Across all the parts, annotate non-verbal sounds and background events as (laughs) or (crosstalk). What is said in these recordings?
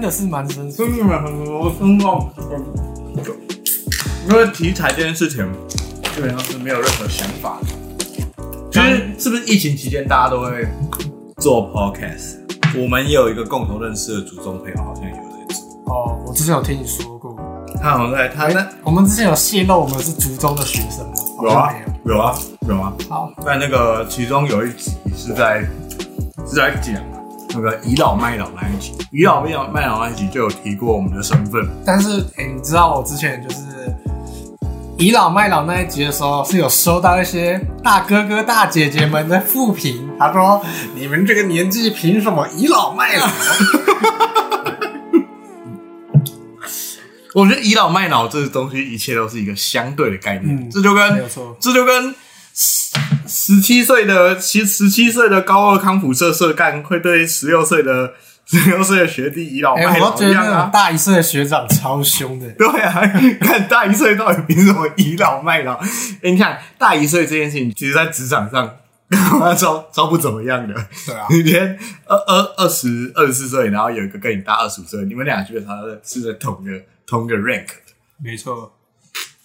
真的是蛮生疏。真的很多生动。因为题材这件事情，基本上是没有任何想法的。就是是不是疫情期间大家都会做 podcast？我们也有一个共同认识的祖宗朋友，好像有在做。哦，我之前有听你说过，他好像在他那我们之前有泄露我们是族中的学生吗？有啊有。有啊有啊，好，在那个其中有一集是在是在讲那个倚老卖老那一集，倚老卖老卖老那一集就有提过我们的身份。但是哎、你知道我之前就是倚老卖老那一集的时候，是有收到一些大哥哥大姐姐们的负评，他说你们这个年纪凭什么倚老卖老？(laughs) 我觉得倚老卖老这个东西，一切都是一个相对的概念。嗯这就跟这就跟十十七岁的十十七岁的高二康复社社干会对十六岁的 (laughs) 十六岁的学弟倚老哎、卖老一样啊。大一岁的学长超凶的。对啊，(laughs) 看大一岁到底凭什么倚老卖老？哎、你看大一岁这件事情，其实在职场上 (laughs) 招招不怎么样的。对啊，你连二二二十二十四岁，然后有一个跟你大二十五岁，你们俩基本上是在同个同个 rank 的。没错。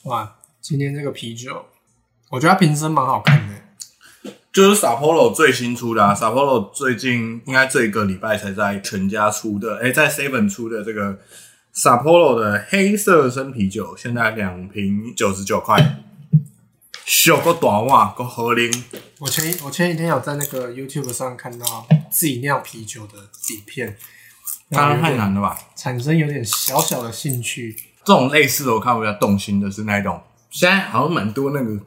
哇，今天这个啤酒，我觉得它瓶身蛮好看的。就是 Sapporo 最新出的啊，Sapporo 最近应该这一个礼拜才在全家出的，哎、在 Seven 出的这个 Sapporo 的黑色生啤酒，现在两瓶九十九块，小个短袜，个合龄。我前一我前几天有在那个 YouTube 上看到自己酿啤酒的底片，当然太难了吧？产生有点小小的兴趣。这种类似的，我看比较动心的是那一种，现在好像蛮多那个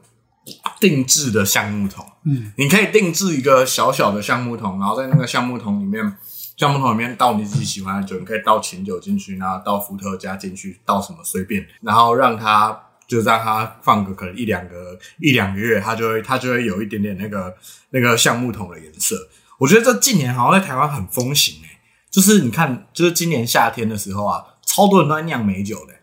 定制的橡木桶，嗯，你可以定制一个小小的橡木桶，然后在那个橡木桶里面，橡木桶里面倒你自己喜欢的酒，你可以倒琴酒进去，然后倒伏特加进去，倒什么随便，然后让它就让它放个可能一两个一两个月，它就会它就会有一点点那个那个橡木桶的颜色。我觉得这近年好像在台湾很风行诶、就是你看，就是今年夏天的时候啊，超多人都在酿美酒的、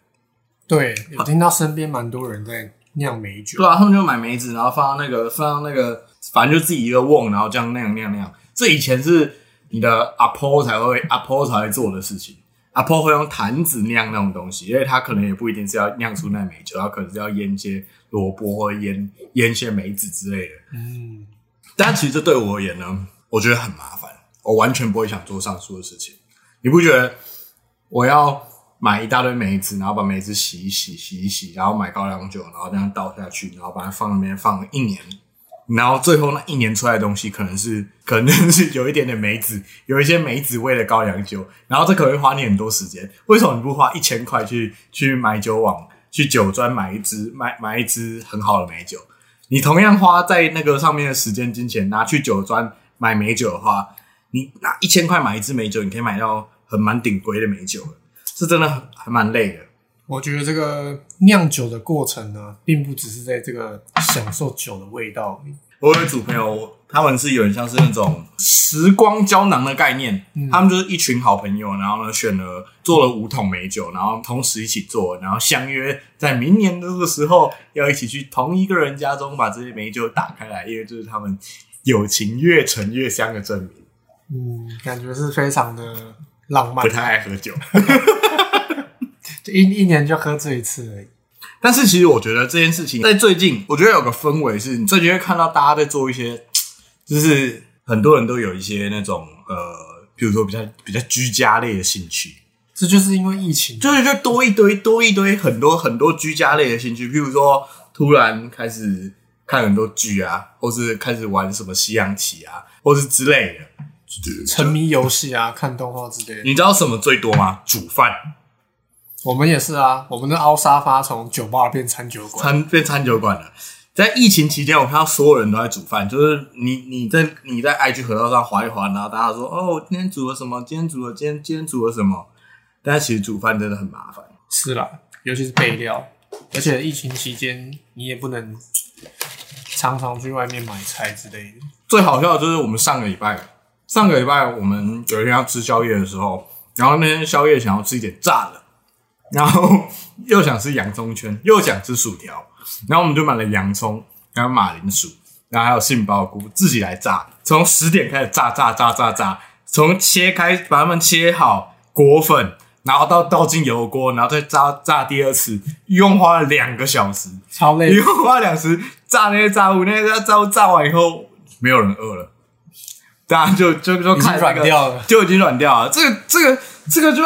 对，有听到身边蛮多人在酿梅酒。对啊，他们就买梅子，然后放到那个放到那个，反正就自己一个瓮，然后这样那样那样那样。这以前是你的阿婆才会阿婆才会做的事情。阿婆会用坛子酿那种东西，因为他可能也不一定是要酿出那梅酒，他可能是要腌一些萝卜或腌腌一些梅子之类的。嗯，但其实这对我而言呢，我觉得很麻烦，我完全不会想做上述的事情。你不觉得我要买一大堆梅子，然后把梅子洗一洗、洗一洗，然后买高粱酒，然后这样倒下去，然后把它放那边放了一年，然后最后那一年出来的东西可能是可能是有一点点梅子，有一些梅子味的高粱酒，然后这可能会花你很多时间。为什么你不花一千块去去买酒网去酒庄买一支买买一支很好的美酒？你同样花在那个上面的时间金钱，拿去酒庄买美酒的话，你拿一千块买一支美酒，你可以买到很蛮顶规的美酒了，是真的很还蛮累的。我觉得这个酿酒的过程呢，并不只是在这个享受酒的味道而已。我有一组朋友，他们是有点像是那种时光胶囊的概念，他们就是一群好朋友，然后呢选了做了五桶美酒，然后同时一起做，然后相约在明年的这个时候要一起去同一个人家中把这些美酒打开来，因为这是他们友情越陈越香的证明。嗯，感觉是非常的浪漫不。太爱喝酒，就 (laughs) 一一年就喝醉一次而已。但是其实我觉得这件事情在最近，我觉得有个氛围是，你最近会看到大家在做一些，就是很多人都有一些那种呃，比如说比较比较居家类的兴趣，这就是因为疫情，就是就多一堆多一堆很多很多居家类的兴趣，譬如说突然开始看很多剧啊，或是开始玩什么西洋棋啊，或是之类的。沉迷游戏啊，看动画之类的。你知道什么最多吗？煮饭，我们也是啊，我们的凹沙发从酒吧变餐酒馆。餐变餐酒馆了。在疫情期间，我看到所有人都在煮饭，就是你你在你在 IG 河道上划一划，然后大家说哦，我今天煮了什么？今天煮了今天今天煮了什么？但是其实煮饭真的很麻烦。是啦，尤其是备料，而且疫情期间你也不能常常去外面买菜之类的。最好笑的就是我们上个礼拜，上个礼拜我们有一天要吃宵夜的时候，然后那天宵夜想要吃一点炸的，然后 (laughs) 又想吃洋葱圈，又想吃薯条，然后我们就买了洋葱，然后马铃薯，然后还有杏鲍菇，自己来炸，从十点开始炸炸炸炸炸，从切开把它们切好，裹粉，然后到倒进油锅，然后再炸炸第二次，一共花了两个小时，超累一。(laughs) 共花了两时炸那些炸物，那些炸物炸完以后，没有人饿了，大家就就就看那个软掉了就已经软掉了。这个这个这个就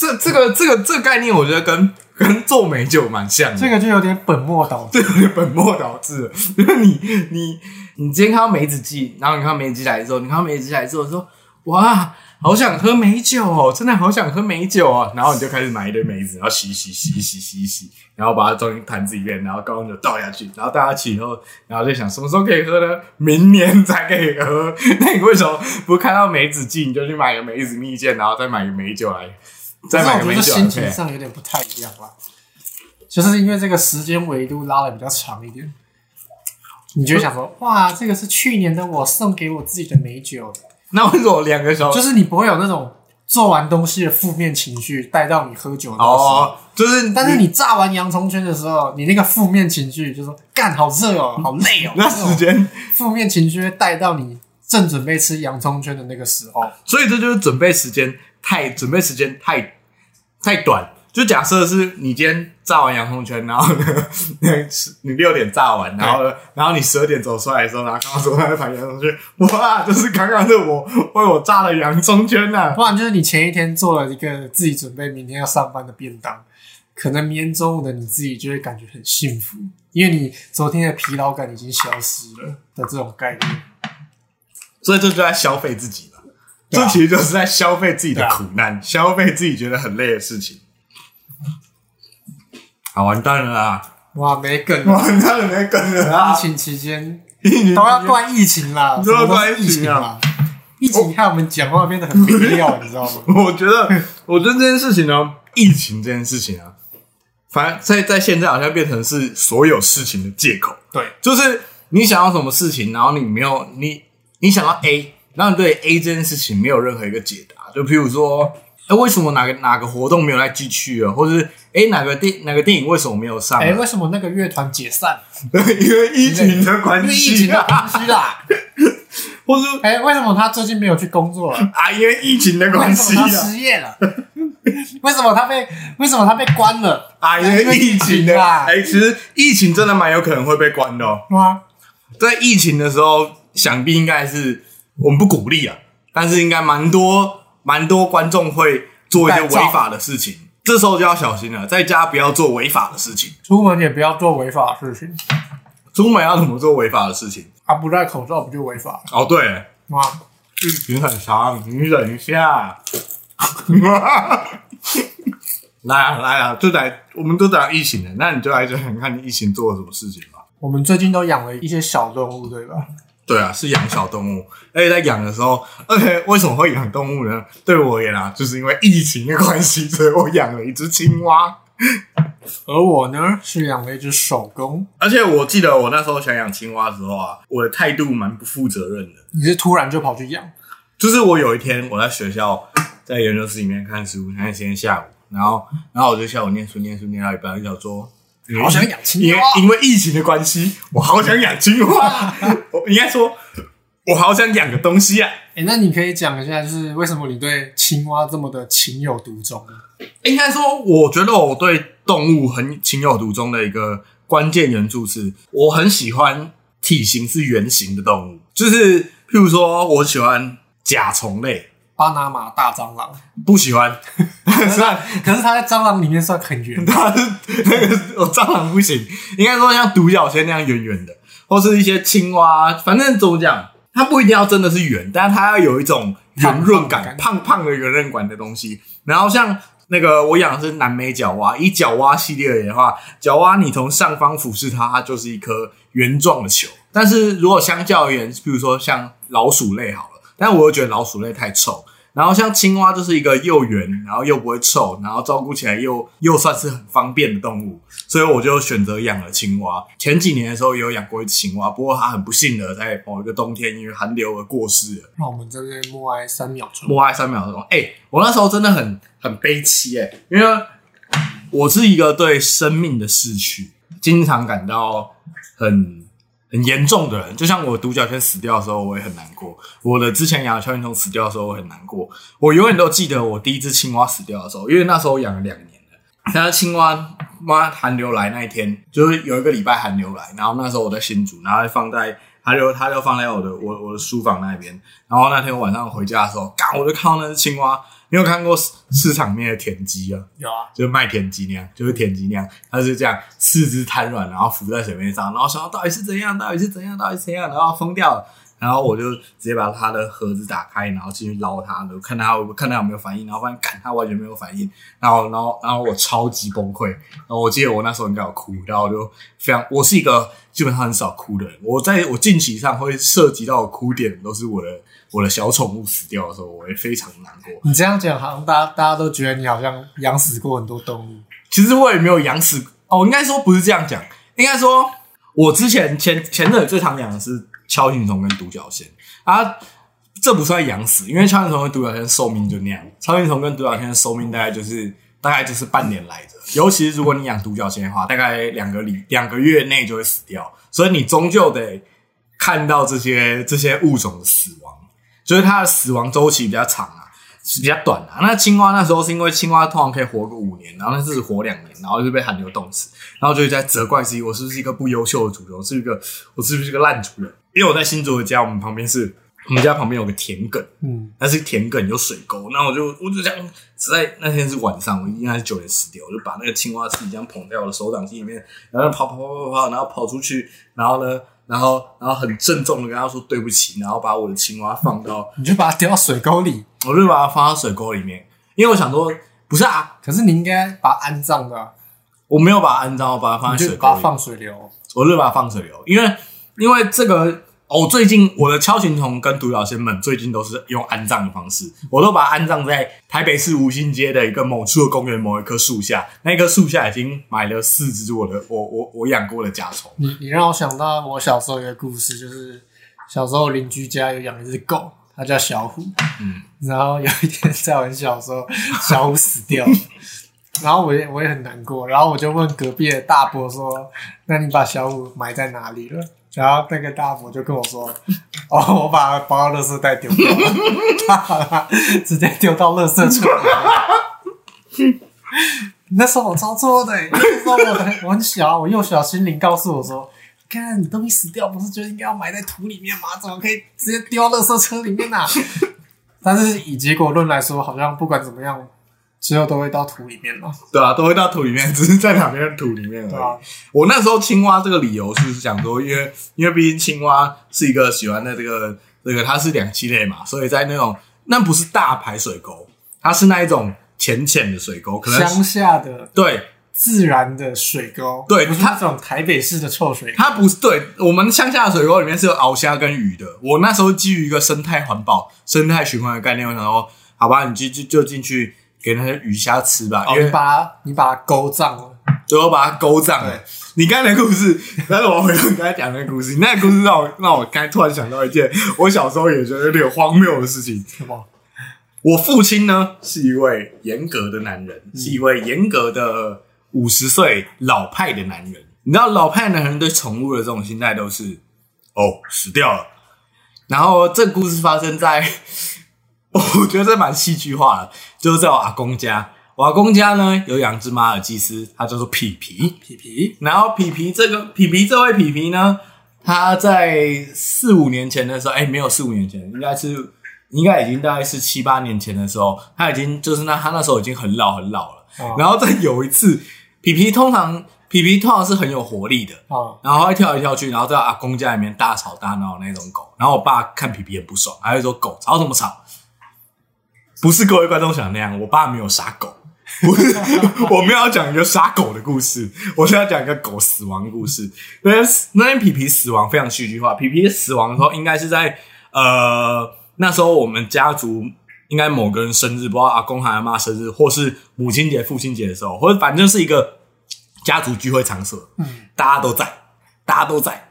这这个这个这个概念，我觉得跟跟做美酒蛮像的。这个就有点本末倒置。(laughs) 这有点本末倒置了。(laughs) 就是你你你今天看到梅子季，然后你看到梅子季来之后，你看到梅子季来之后说，哇，好想喝美酒哦，真的好想喝美酒哦。然后你就开始买一堆梅子，然后洗洗洗洗洗洗，然后把它装进坛子里面，然后高温酒倒下去，然后大家起以后，然后就想什么时候可以喝呢？明年才可以喝。(laughs) 那你为什么不看到梅子季你就去买个梅子蜜饯，然后再买个美酒来，再买个美可是我觉得酒心情？上有点不太一样啦，就是因为这个时间维度拉的比较长一点，你就会想说，哇，这个是去年的我送给我自己的美酒，(laughs) 那为什么两个小时？就是你不会有那种做完东西的负面情绪带到你喝酒的时候。哦，就是但是你炸完洋葱圈的时候，你那个负面情绪就说干好热哦，好累哦，(laughs) 那时间。负面情绪会带到你正准备吃洋葱圈的那个时候。所以这就是准备时间太准备时间太太短。就假设是你今天炸完洋葱圈，然后呢，那 (laughs) 你六点炸完，然后呢，然后你十二点走出来的时候，然后刚刚走那盘洋葱圈，哇，就是刚刚是我为我炸了洋葱圈呐、不然就是你前一天做了一个自己准备明天要上班的便当，可能明天中午的你自己就会感觉很幸福，因为你昨天的疲劳感已经消失了的这种概念。所以这就在消费自己这其实就是在消费自己的苦难，消费自己觉得很累的事情。好，完蛋了啦！哇，没梗了！完蛋了，没梗了啊！疫情期间都要怪疫情啦，都要怪疫疫情啊啦。疫情害我们讲话变得很没料，你知道吗？(laughs) 我觉得，我觉得这件事情呢，疫情这件事情啊，反正在在现在好像变成是所有事情的借口，对，就是你想要什么事情，然后你没有你你想要 A，然后你对 A 这件事情没有任何一个解答，就譬如说，哎，为什么哪个哪个活动没有来继续啊，或者是哎哪个电哪个电影为什么没有上啊？哎，为什么那个乐团解散？(laughs) 因为疫情的关因为疫系情的啊，关系啦。(laughs) 或是哎，为什么他最近没有去工作了？啊，因为疫情的关系啊，失业了？(laughs) 为什么他被为什么他被关了？啊，因为疫情的，啊哎，其实疫情真的蛮有可能会被关的哦。哇，在疫情的时候，想必应该是我们不鼓励啊，但是应该蛮多蛮多观众会做一些违法的事情，这时候就要小心了，在家不要做违法的事情。出门也不要做违法的事情。出门要怎么做违法的事情？啊，不戴口罩不就违法了哦，对，哇，剧情很长，你忍一下。(laughs) 来啊来啊，就来，我们都讲疫情了，那你就来讲讲看你疫情做了什么事情吧。我们最近都养了一些小动物，对吧？对啊，是养小动物，而且在养的时候，而且为什么会养动物呢？对我而言啊，就是因为疫情的关系，所以我养了一只青蛙。而我呢，是养了一只手工。而且我记得我那时候想养青蛙的时候啊，我的态度蛮不负责任的。你是突然就跑去养？就是我有一天我在学校在研究室里面看书，看今天下午，然后然后我就下午念书念书念到一半，就想说，好想养青因为蛙。因为疫情的关系，我好想养青蛙。(laughs) 我应该说，我好想养个东西啊。哎、那你可以讲一下，就是为什么你对青蛙这么的情有独钟呢？应该说，我觉得我对动物很情有独钟的一个关键元素是，我很喜欢体型是圆形的动物，就是譬如说，我喜欢甲虫类，巴拿马大蟑螂，不喜欢，(laughs) 是吧？可是它在蟑螂里面算很圆。它 (laughs) 是那个我蟑螂不行，应该说像独角仙那样圆圆的，或是一些青蛙，反正怎么讲，它不一定要真的是圆，但是它要有一种圆润感，胖胖的圆润感的东西。然后像那个我养的是南美角蛙，以角蛙系列而言的话，角蛙你从上方俯视它，它就是一颗圆状的球。但是如果相较而言，比如说像老鼠类好了，但我又觉得老鼠类太臭。然后像青蛙就是一个又圆，然后又不会臭，然后照顾起来又又算是很方便的动物，所以我就选择养了青蛙。前几年的时候也有养过一只青蛙，不过它很不幸的在某一个冬天因为寒流而过世了。那我们在这边默哀三秒钟。默哀三秒钟。哎、我那时候真的很很悲戚哎、因为我是一个对生命的逝去经常感到很很严重的人，就像我独角仙死掉的时候，我也很难过；我的之前养的锹形虫死掉的时候，我很难过。我永远都记得我第一只青蛙死掉的时候，因为那时候我养了两年了。但是青蛙妈寒流来那一天，就是有一个礼拜寒流来，然后那时候我在新竹，然后放在它就它就放在我的我我的书房那边。然后那天晚上回家的时候，刚我就看到那只青蛙。你有看过市市场里面的田鸡啊？有啊，就是卖田鸡那样，就是田鸡那样，它是这样四肢瘫软，然后浮在水面上，然后想到底是怎样，到底是怎样，到底是怎样，然后疯掉了。然后我就直接把它的盒子打开，然后进去捞它，看它看它有没有反应，然后发现，干，它完全没有反应。然后，然后，然后我超级崩溃。然后我记得我那时候应该有哭，然后我就非常，我是一个基本上很少哭的人。我在我近期上会涉及到哭点，都是我的我的小宠物死掉的时候，我会非常难过。你这样讲，好像大家大家都觉得你好像养死过很多动物。其实我也没有养死哦，应该说不是这样讲，应该说我之前前前阵最常养的是敲形虫跟独角仙。啊，这不算养死，因为锹形虫跟独角仙寿命就那样。锹形虫跟独角仙的寿命大概就是大概就是半年来着，尤其是如果你养独角仙的话，大概两个里两个月内就会死掉，所以你终究得看到这些这些物种的死亡，就是它的死亡周期比较长啊，是比较短啊。那青蛙那时候是因为青蛙通常可以活个五年，然后那是活两年，然后就被寒流冻死，然后就在责怪自己，我是不是一个不优秀的主人，是一个我是不是一个烂主人？因为我在新竹的家，我们旁边是。我们家旁边有个田埂，嗯，那是田埂有水沟，那我就我就这样，只在那天是晚上，我应该是九点十点，我就把那个青蛙自己这样捧在我的手掌心里面，然后跑跑跑跑跑，然后跑出去，然后呢，然后然后很郑重的跟他说对不起，然后把我的青蛙放到，(laughs) 你就把它丢到水沟里，我就把它放到水沟里面，因为我想说不是啊，可是你应该把它安葬的，我没有把它安葬，我把它放在水沟里，放水流，我就把它放水流，因为因为这个。哦，最近我的锹形虫跟独角仙们最近都是用安葬的方式，我都把它安葬在台北市吴兴街的一个某处的公园某一棵树下。那棵树下已经埋了四只我的我我我养过的甲虫。你你让我想到我小时候一个故事，就是小时候邻居家有养一只狗，它叫小虎。嗯，然后有一天在我很小的时候，小虎死掉了，然后我也我也很难过，然后我就问隔壁的大伯说：“那你把小虎埋在哪里了？”然后那个大伯就跟我说：“哦，我把它包垃圾袋丢掉了，他把它直接丢到垃圾车里。”那时候我超错的，那时候我很我很小，我幼小心灵告诉我说：“看，你东西死掉，不是就应该要埋在土里面吗？怎么可以直接丢到垃圾车里面呢？” (laughs) 但是以结果论来说，好像不管怎么样。之后都会到土里面嘛？对啊，都会到土里面，只是在哪边土里面而已。我那时候青蛙这个理由是想说，因为因为毕竟青蛙是一个喜欢的这个这个，它是两栖类嘛，所以在那种那不是大排水沟，它是那一种浅浅的水沟，可能乡下的对自然的水沟，对，不是那种台北市的臭水。它不是对我们乡下的水沟里面是有鳌虾跟鱼的。我那时候基于一个生态环保、生态循环的概念，我想说，好吧，你就就就进去。给那些鱼虾吃吧，因为把它你把它勾脏了，最后把它勾脏了。你刚才的故事，但是我回头刚才讲那个故事，你那个故事让我让我刚才突然想到一件我小时候也觉得有点荒谬的事情。什么？我父亲呢是一位严格的男人，是一位严格的五十岁老派的男人。你知道老派男人对宠物的这种心态都是哦死掉了。然后这故事发生在。(laughs) 我觉得这蛮戏剧化的，就是在我阿公家，我阿公家呢有养只马尔济斯，它叫做皮皮皮皮。然后皮皮这个皮皮这位皮皮呢，他在四五年前的时候，哎，没有四五年前，应该是应该已经大概是七八年前的时候，他已经就是那他那时候已经很老很老了。然后再有一次，皮皮通常皮皮通常是很有活力的啊，然后会跳来跳去，然后在阿公家里面大吵大闹那种狗。然后我爸看皮皮很不爽，还会说狗吵什么吵。不是各位观众想那样，我爸没有杀狗，不是，我们要讲一个杀狗的故事，我是要讲一个狗死亡的故事。那那天皮皮死亡非常戏剧化，皮皮死亡的时候应该是在呃那时候我们家族应该某个人生日，不知道阿公还是阿妈生日，或是母亲节、父亲节的时候，或者反正是一个家族聚会场所，嗯，大家都在，大家都在，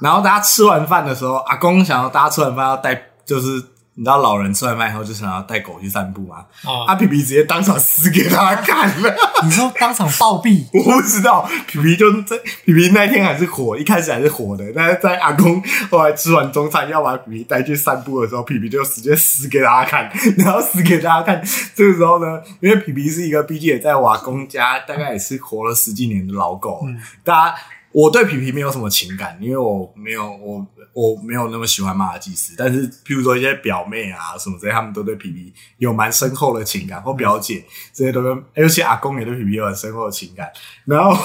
然后大家吃完饭的时候，阿公想要大家吃完饭要带，就是。你知道老人吃完饭以后就想要带狗去散步吗？啊啊，皮皮直接当场撕给他看了。(laughs) 你说当场暴毙，(laughs) 我不知道，皮皮就是在皮皮那天还是火，一开始还是火的，但是在阿公后来吃完中餐要把皮皮带去散步的时候，皮皮就直接 (laughs) 撕给大家看，然后撕给大家看。这个时候呢，因为皮皮是一个毕竟也在我阿公家大概也是活了十几年的老狗，大家我对皮皮没有什么情感，因为我没有我我没有那么喜欢马尔济斯，但是譬如说一些表妹啊什么这些，他们都对皮皮有蛮深厚的情感，或表姐这些都跟，尤其阿公也对皮皮有很深厚的情感，然后。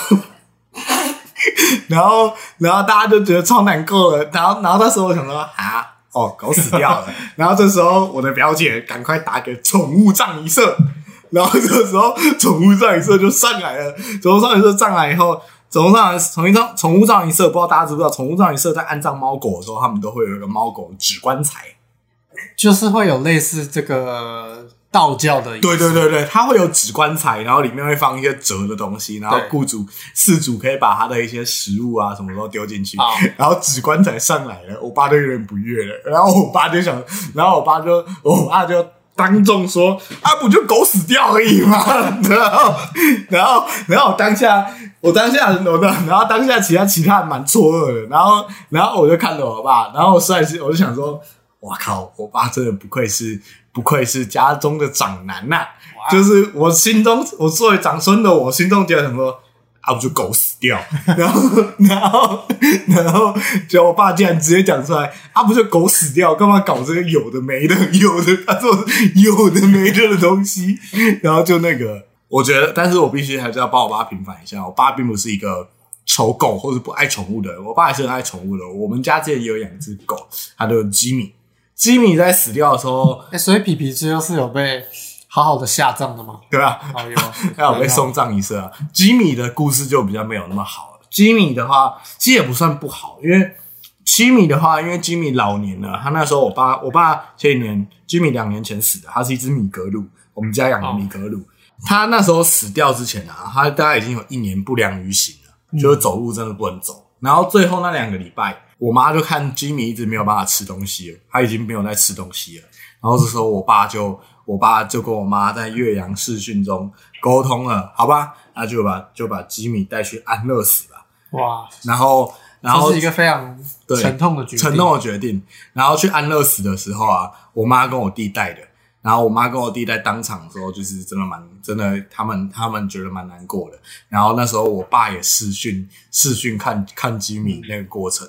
(laughs) 然后，然后大家就觉得超难过了。然后，然后那时候我想说啊，哦，狗死掉了。然后这时候我的表姐赶快打给宠物葬仪社，然后这个时候宠物葬仪社就上来了。宠物葬仪社上来以后，宠物葬宠物葬宠物葬仪社，不知道大家知不知道，宠物葬仪社在安葬猫狗的时候，他们都会有一个猫狗纸棺材。就是会有类似这个道教的，对对对对，它会有纸棺材，然后里面会放一些折的东西，然后雇主事主可以把他的一些食物啊什么都丢进去，然后纸棺材上来了，我爸就有点不悦了，然后我爸就想，然后我爸就我爸就。当众说啊，不就狗死掉而已吗？(laughs) 然后，然后，然后当下，我当下，我的，然后当下其他其他人蛮错愕的，然后，然后我就看着我爸，然后我实在是，我就想说，哇靠，我爸真的不愧是不愧是家中的长男呐、就是我心中，我作为长孙的我心中觉得什么啊，不就狗死掉，(laughs) 然后然后然后就我爸竟然直接讲出来啊，不就狗死掉，干嘛搞这个有的没的，有的他说有的没的的东西，然后就那个，我觉得，但是我必须还是要帮我爸平反一下，我爸并不是一个。丑狗或者不爱宠物的人，我爸也是很爱宠物的。我们家之前也有养一只狗，它叫吉米。吉米在死掉的时候，所以皮皮最后是有被好好的下葬的吗？对吧、哦，(laughs) 有，还有被送葬仪式啊。吉米的故事就比较没有那么好了。吉米的话，其实也不算不好，因为吉米的话，因为吉米老年了，他那时候我爸，我爸前几年，吉米两年前死的，他是一只米格鲁，我们家养的米格鲁。他那时候死掉之前啊，他大概已经有一年不良于行了，就是走路真的不能走。然后最后那两个礼拜，我妈就看吉米一直没有办法吃东西了，他已经没有在吃东西了。然后这时候我爸就，我爸就跟我妈在岳阳视讯中沟通了，好吧，那就把就把吉米带去安乐死吧。哇，然后，然后这是一个非常对沉痛的决定，承诺的决定。然后去安乐死的时候啊，我妈跟我弟带的。然后我妈跟我弟在当场的时候，就是真的蛮真的，他们他们觉得蛮难过的。然后那时候我爸也视讯视讯看看吉米那个过程，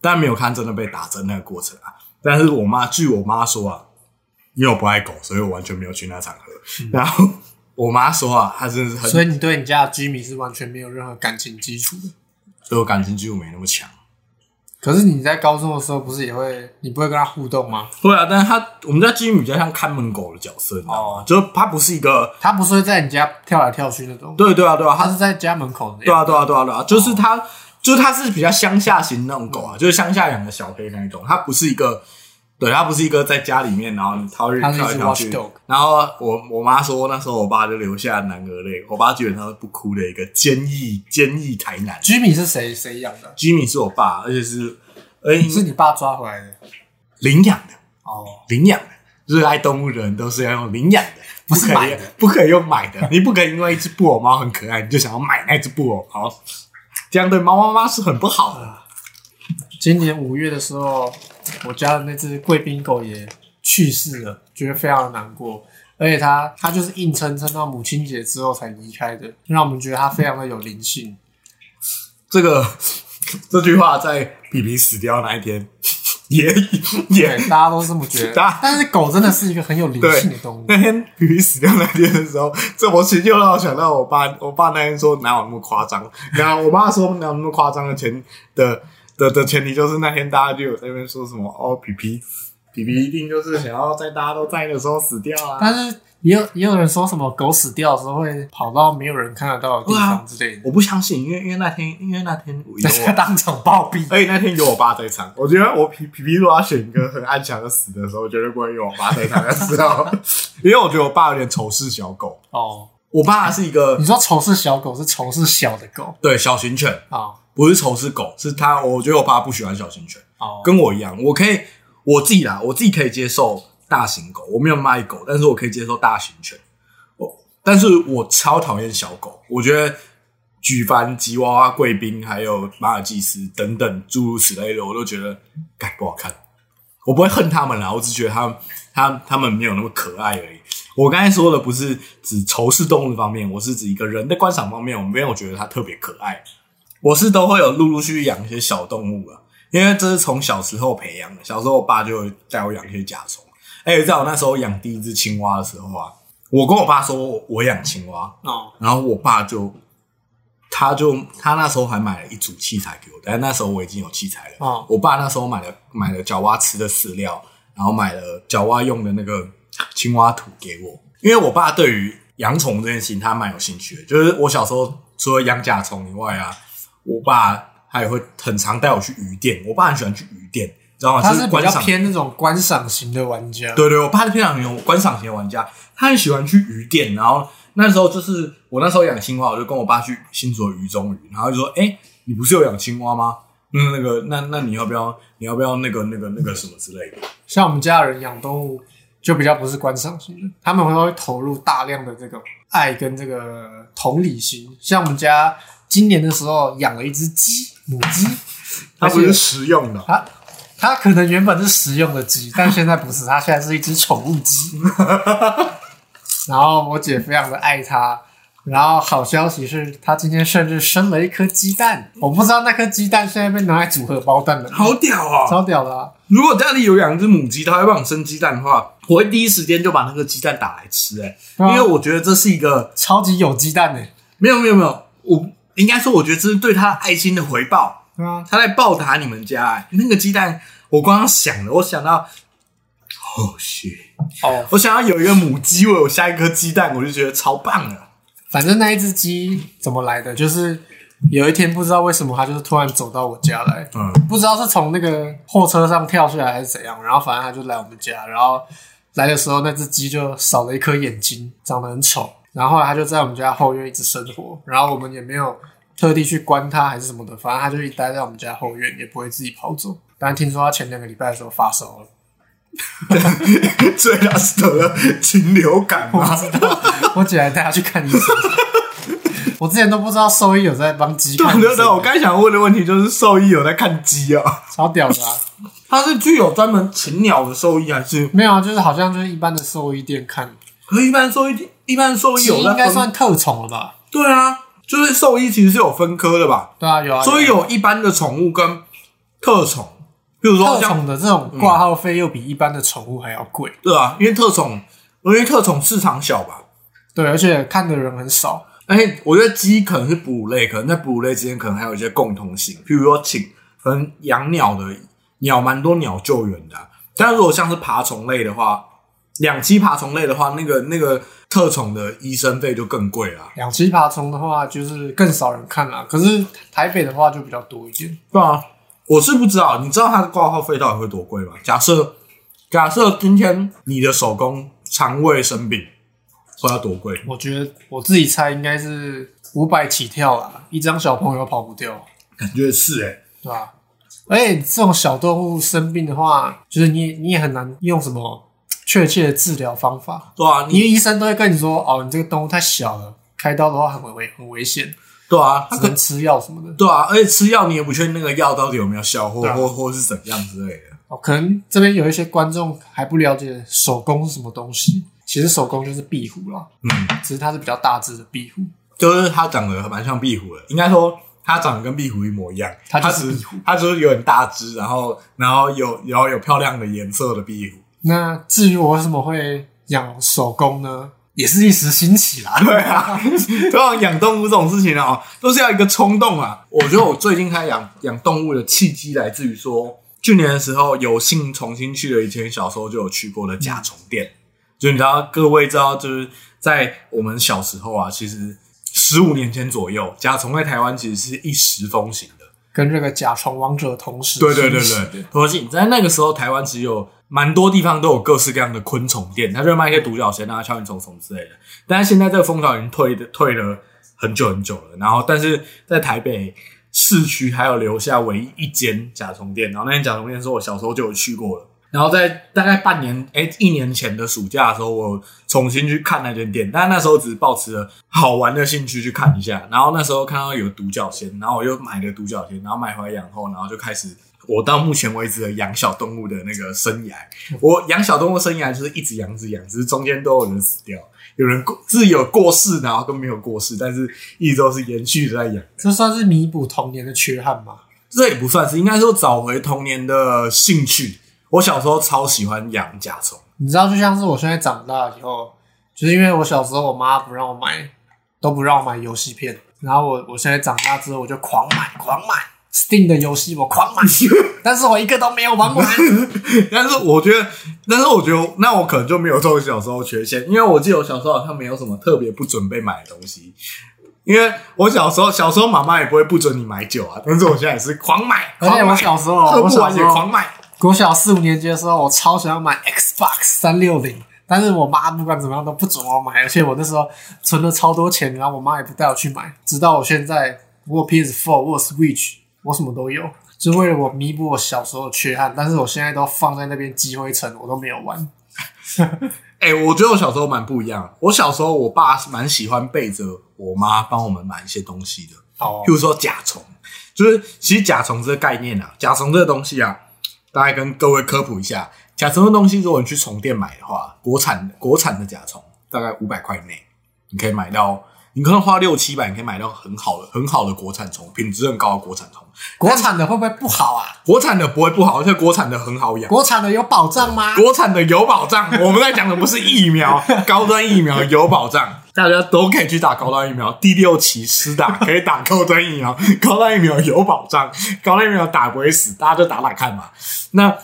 但没有看真的被打针那个过程啊。但是我妈据我妈说啊，因为我不爱狗，所以我完全没有去那场合。然后我妈说啊，她真的是很，所以你对你家的居民是完全没有任何感情基础的。所以我感情基础没那么强。可是你在高中的时候不是也会，你不会跟他互动吗？对啊，但是他我们家居民比较像看门狗的角色，你知道吗？哦就是他不是一个，他不是会在你家跳来跳去那种，对对啊对啊，他他是在家门口的那对啊样。对啊对啊对啊，就是他，就是他是比较乡下型那种狗啊，就是乡下养的小黑那一种，它不是一个，对，他不是一个在家里面然后它会跳来跳去。然后我我妈说那时候我爸就流下男儿泪，我爸基本上是不哭的一个坚毅坚毅台南。居民是谁谁养的？吉米是我爸，而且是而且是你爸抓回来的。领养的。哦，领养的，热爱动物的人都是要用领养的，不是买的，不可以用买的。你不可以因为一只布偶猫很可爱，你就想要买那只布偶猫，这样对猫妈妈是很不好的。今年五月的时候，我家的那只贵宾狗也去世了，觉得非常的难过。而且它它就是硬撑撑到母亲节之后才离开的，让我们觉得它非常的有灵性。这个这句话在比比死掉那一天也也，大家都是这么觉得。但是狗真的是一个很有灵性的动物。那天比比死掉那天的时候，这我其实又让我想到我爸，我爸那天说哪有那么夸张，然后我妈说哪有那么夸张的前的的的前提就是那天大家就有在那边说什么哦皮皮皮皮一定就是想要在大家都在的时候死掉啊，但是也有也有人说什么狗死掉的时候会跑到没有人看得到的地方之类的，我不相信，因为因为那天因为那天有在家我。当场暴毙。而且那天有我爸在场，我觉得我皮皮皮如果要选一个很安详的死的时候，绝对不会有我爸在场的时候，(laughs) 因为我觉得我爸有点仇视小狗。哦，我爸是一个你说仇视小狗是仇视小的狗对小型犬，啊？不是仇视狗，是他，我觉得我爸不喜欢小型犬，哦，跟我一样，我可以我自己啦，我自己可以接受大型狗，我没有卖狗，但是我可以接受大型犬。我，但是我超讨厌小狗，我觉得举凡吉娃娃、贵宾，还有马尔济斯等等诸如此类的，我都觉得改不好看。我不会恨他们啦，我只觉得他们他他们没有那么可爱而已。我刚才说的不是指仇视动物方面，我是指一个人的观赏方面，我没有觉得它特别可爱。我是都会有陆陆续续养一些小动物啊，因为这是从小时候培养的。小时候我爸就会带我养一些甲虫，而且在我那时候养第一只青蛙的时候啊，我跟我爸说我养青蛙，哦，然后我爸就他就他那时候还买了一组器材给我，但那时候我已经有器材了。哦我爸那时候买了买了角蛙吃的饲料，然后买了角蛙用的那个青蛙土给我，因为我爸对于养宠物这件事情他蛮有兴趣的。就是我小时候除了养甲虫以外啊，我爸他也会很常带我去鱼店。我爸很喜欢去鱼店，你知道吗？他是比较偏那种观赏型的玩家。对对，我爸是偏常有观赏型的玩家，他很喜欢去鱼店，然后那时候就是我那时候养青蛙，我就跟我爸去新竹的鱼中鱼，然后就说：“哎、你不是有养青蛙吗？嗯，那个，那那你要不要，你要不要那个那个那个什么之类的？像我们家的人养动物，就比较不是观赏型的，他们会投入大量的这个爱跟这个同理心。像我们家今年的时候养了一只鸡，母鸡，它不是而且实用的，它它可能原本是食用的鸡，但现在不是，它现在是一只宠物鸡。(laughs) 然后我姐非常的爱它，然后好消息是，它今天甚至生了一颗鸡蛋，我不知道那颗鸡蛋现在被拿来组合包蛋了，好屌哦！超屌的、啊！如果家里有养一只母鸡，它会帮我生鸡蛋的话，我会第一时间就把那个鸡蛋打来吃、欸，对啊。因为我觉得这是一个超级有鸡蛋呢、没有没有没有，我应该说，我觉得这是对他爱心的回报。对啊，他在报答你们家、欸、那个鸡蛋，我刚刚想了，我想到，哦 shit，哦，我想要有一个母鸡为我下一颗鸡蛋，我就觉得超棒了。反正那一只鸡怎么来的，就是有一天不知道为什么，它就是突然走到我家来，嗯，不知道是从那个货车上跳下来还是怎样，然后反正它就来我们家，然后来的时候那只鸡就少了一颗眼睛，长得很丑，然后后来它就在我们家后院一直生活，然后我们也没有特地去关他还是什么的，反正他就一待在我们家后院，也不会自己跑走。但听说他前两个礼拜的时候发烧了，(laughs) 所以他是得了禽流感 (laughs) 我知道，我姐还带它去看医生。(laughs) 我之前都不知道兽医有在帮鸡看医生，对对对，我刚才想问的问题就是兽医有在看鸡啊？超屌的啊！他是具有专门禽鸟的兽医，还是？没有啊，就是好像就是一般的兽医店看，可一般兽医，一般兽医有在分应该算特宠了吧？对啊，就是兽医其实是有分科的吧？对啊，有啊，所以有一般的宠物跟特宠，比如说特像宠的这种挂号费又比一般的宠物还要贵，对啊，因为特宠，因为特宠市场小吧，对，而且看的人很少。而且我觉得鸡可能是哺乳类，可能在哺乳类之间可能还有一些共同性，譬如说请可能养鸟的鸟蛮多鸟救援的啊、但如果像是爬虫类的话，两栖爬虫类的话，那个那个特宠的医生费就更贵啦。两栖爬虫的话，就是更少人看啦。可是台北的话就比较多一点。对啊，我是不知道，你知道它的挂号费到底会多贵吗？假设假设今天你的手工肠胃生病，会要多贵？我觉得我自己猜应该是五百起跳啦，一张小朋友跑不掉，感觉是哎、对吧？而且这种小动物生病的话，就是你你也很难用什么确切的治疗方法，对啊，你因为医生都会跟你说，哦，你这个动物太小了，开刀的话很危很危险，对啊，他可只能吃药什么的。对啊，而且吃药你也不确定那个药到底有没有效，或、啊或或是怎样之类的。哦，可能这边有一些观众还不了解手工是什么东西。其实手工就是壁虎啦，嗯，只是它是比较大只的壁虎。就是它长得蛮像壁虎的，应该说它长得跟壁虎一模一样。它就是壁虎它就是有点大只，然后然后有然后有漂亮的颜色的壁虎。那至于我为什么会养手工呢？也是一时兴起啦。(laughs) 对啊，(laughs) 通常养动物这种事情啊，都是要一个冲动啊。我觉得我最近开始养 (laughs) 养动物的契机来自于说，去年的时候有幸重新去了以前小时候就有去过的甲虫店。就你知道，各位知道，就是在我们小时候啊，其实十五年前左右，甲虫在台湾其实是一时风行的。跟这个甲虫王者同时对对对兴起对，同时在那个时候，台湾其实有蛮多地方都有各式各样的昆虫店，他就会卖一些独角仙啊、蚯蚓虫什么之类的。但是现在这个风潮已经退的退了很久很久了。然后，但是在台北市区还有留下唯一一间甲虫店，然后那间甲虫店是我小时候就有去过了。然后在大概半年，哎，一年前的暑假的时候，我重新去看那间店，但那时候只是抱持了好玩的兴趣去看一下。然后那时候看到有独角仙，然后我又买了独角仙，然后买回来养后，然后就开始我到目前为止的养小动物的那个生涯。我养小动物生涯就是一直养，一直养，只是中间都有人死掉，有人过是有过世，然后跟没有过世，但是一直都是延续的在养。这算是弥补童年的缺憾吗？这也不算是，应该说找回童年的兴趣。我小时候超喜欢养甲虫，你知道，就像是我现在长大以后，就是因为我小时候我妈不让我买，都不让我买游戏片，然后我我现在长大之后我就狂买狂买 Steam 的游戏，我狂买，(laughs) 但是我一个都没有玩完。(laughs) 但是我觉得，但是我觉得，那我可能就没有这种小时候缺陷，因为我记得我小时候好像没有什么特别不准备买的东西，因为我小时候小时候妈妈也不会不准你买酒啊，但是我现在也是狂买，而且我小时候喝不完也狂买。国小四五年级的时候，我超想要买 Xbox 三六零，但是我妈不管怎么样都不准我买，而且我那时候存了超多钱，然后我妈也不带我去买，直到我现在我有 PS4，我有 Switch，我什么都有，就为了我弥补我小时候的缺憾，但是我现在都放在那边积灰尘，我都没有玩。(laughs) 哎、我觉得我小时候蛮不一样。我小时候，我爸是蛮喜欢背着我妈帮我们买一些东西的，哦譬如说甲虫，就是其实甲虫这个概念啊，甲虫这个东西啊，大概跟各位科普一下，甲虫的东西，如果你去虫店买的话，国产的国产的甲虫大概五百块以内，你可以买到，你可能花六七百，你可以买到很好的很好的国产虫，品质很高的国产虫。国产的会不会不好啊？国产的不会不好，而且国产的很好养。国产的有保障吗？国产的有保障，我们在讲的不是疫苗，(laughs) 高端疫苗有保障，大家都可以去打高端疫苗。(laughs) 第六期施打 (laughs) 可以打高端疫苗，高端疫苗有保障，高端疫苗打不会死，大家就打打看嘛。那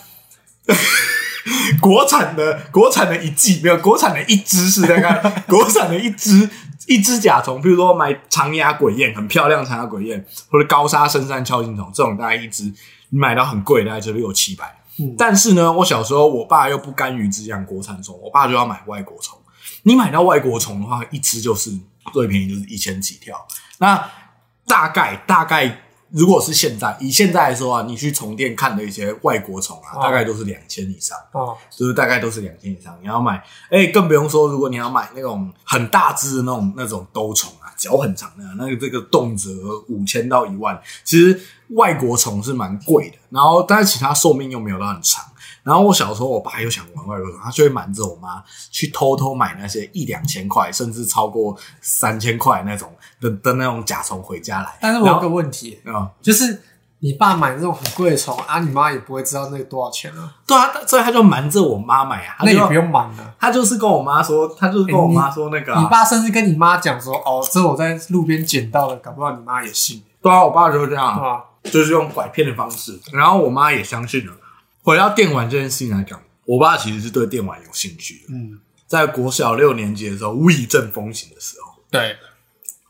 (laughs) 国产的国产的一剂没有，国产的一支是大概国产的一支一只甲虫，比如说买长牙鬼燕，很漂亮长牙鬼燕，或者高沙深山锹形虫，这种大概一只你买到很贵，大概就六七百。但是呢，我小时候我爸又不甘于只养国产虫，我爸就要买外国虫。你买到外国虫的话，一只就是最便宜就是一千起跳。那大概大概如果是现在以现在来说啊，你去虫店看的一些外国虫啊，哦大概都是两千以上。哦，就是大概都是两千以上。你要买，哎、更不用说，如果你要买那种很大只的那种那种兜虫啊，脚很长的，那个这个动辄五千到一万。其实外国虫是蛮贵的，然后但是其他寿命又没有到很长。然后我小时候，我爸又想玩外国虫，他就会瞒着我妈去偷偷买那些一两千块，甚至超过三千块那种的的那种甲虫回家来。但是我有个问题，啊、就是你爸买这种很贵的虫啊，你妈也不会知道那个多少钱啊，对啊，所以他就瞒着我妈买啊，那也不用瞒了。他就是跟我妈说，他就是跟我妈说那个、啊你爸甚至跟你妈讲说：“哦，这我在路边捡到的，搞不好你妈也信，对啊，我爸就是这样对，吧就是用拐骗的方式，然后我妈也相信了。回到电玩这件事情来讲，我爸其实是对电玩有兴趣的。嗯，在国小六年级的时候，We 正风行的时候，对，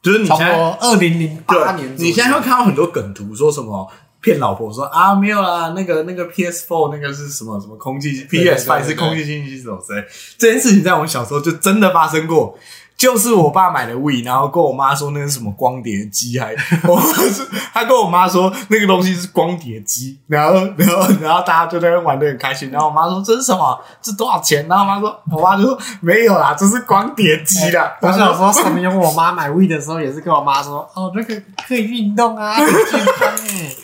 就是你现在多二零零八对年，左右，你现在会看到很多梗图，说什么骗老婆说啊没有啦，那个那个 PS Four 那个是什么什么空气对对对 PS5 是空气清新机什么之类，这件事情在我们小时候就真的发生过。就是我爸买的 We，然后跟我妈说那是什么光碟机，还 (laughs) 我是他跟我妈说那个东西是光碟机，然后然后 (laughs) 然后大家就在那玩的很开心，然后我妈说这是什么？这多少钱？然后我妈说我妈就说没有啦，这是光碟机啦。(laughs) 我想说什么用我妈买 We 的时候，也是跟我妈说：“哦，这个可以运动啊，很健康哎